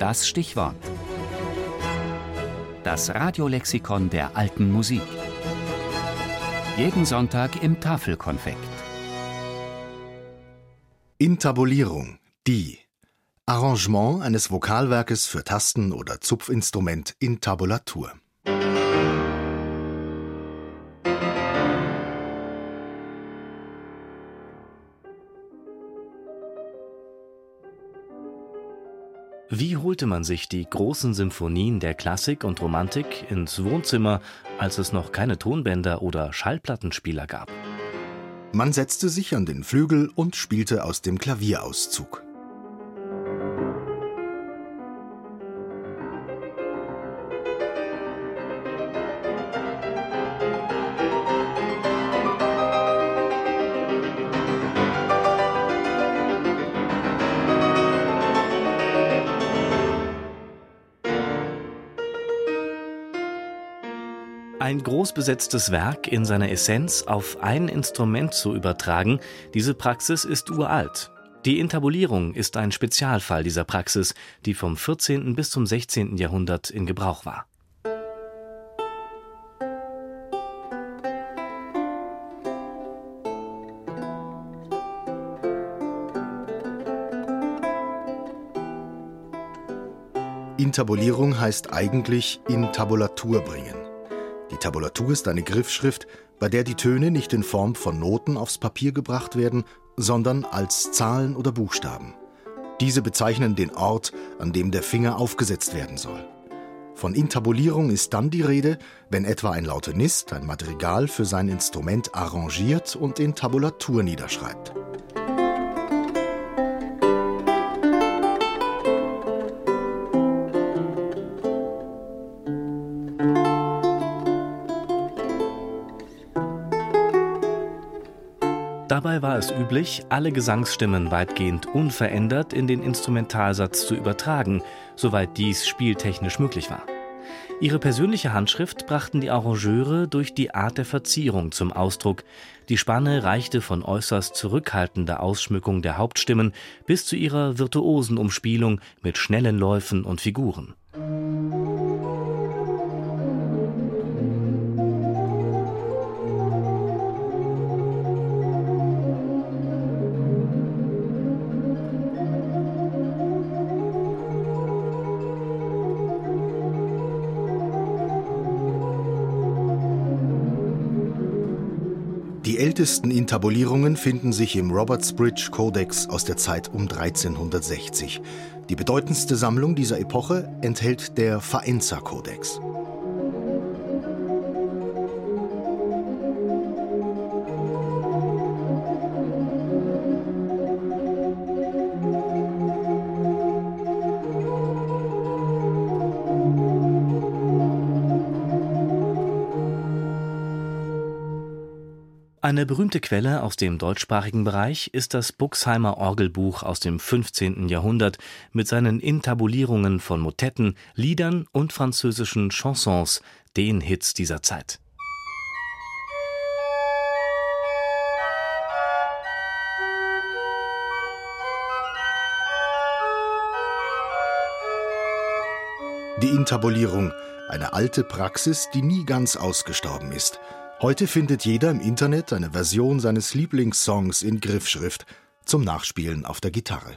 Das Stichwort. Das Radiolexikon der alten Musik. Jeden Sonntag im Tafelkonfekt. Intabulierung. Die. Arrangement eines Vokalwerkes für Tasten- oder Zupfinstrument in Tabulatur. Wie holte man sich die großen Symphonien der Klassik und Romantik ins Wohnzimmer, als es noch keine Tonbänder oder Schallplattenspieler gab? Man setzte sich an den Flügel und spielte aus dem Klavierauszug. Ein großbesetztes Werk in seiner Essenz auf ein Instrument zu übertragen, diese Praxis ist uralt. Die Intabulierung ist ein Spezialfall dieser Praxis, die vom 14. bis zum 16. Jahrhundert in Gebrauch war. Intabulierung heißt eigentlich in Tabulatur bringen. Tabulatur ist eine Griffschrift, bei der die Töne nicht in Form von Noten aufs Papier gebracht werden, sondern als Zahlen oder Buchstaben. Diese bezeichnen den Ort, an dem der Finger aufgesetzt werden soll. Von Intabulierung ist dann die Rede, wenn etwa ein Lautenist ein Madrigal für sein Instrument arrangiert und in Tabulatur niederschreibt. Dabei war es üblich, alle Gesangsstimmen weitgehend unverändert in den Instrumentalsatz zu übertragen, soweit dies spieltechnisch möglich war. Ihre persönliche Handschrift brachten die Arrangeure durch die Art der Verzierung zum Ausdruck. Die Spanne reichte von äußerst zurückhaltender Ausschmückung der Hauptstimmen bis zu ihrer virtuosen Umspielung mit schnellen Läufen und Figuren. Die ältesten Intabulierungen finden sich im Robertsbridge Codex aus der Zeit um 1360. Die bedeutendste Sammlung dieser Epoche enthält der Faenza Eine berühmte Quelle aus dem deutschsprachigen Bereich ist das Buxheimer Orgelbuch aus dem 15. Jahrhundert mit seinen Intabulierungen von Motetten, Liedern und französischen Chansons, den Hits dieser Zeit. Die Intabulierung, eine alte Praxis, die nie ganz ausgestorben ist. Heute findet jeder im Internet eine Version seines Lieblingssongs in Griffschrift zum Nachspielen auf der Gitarre.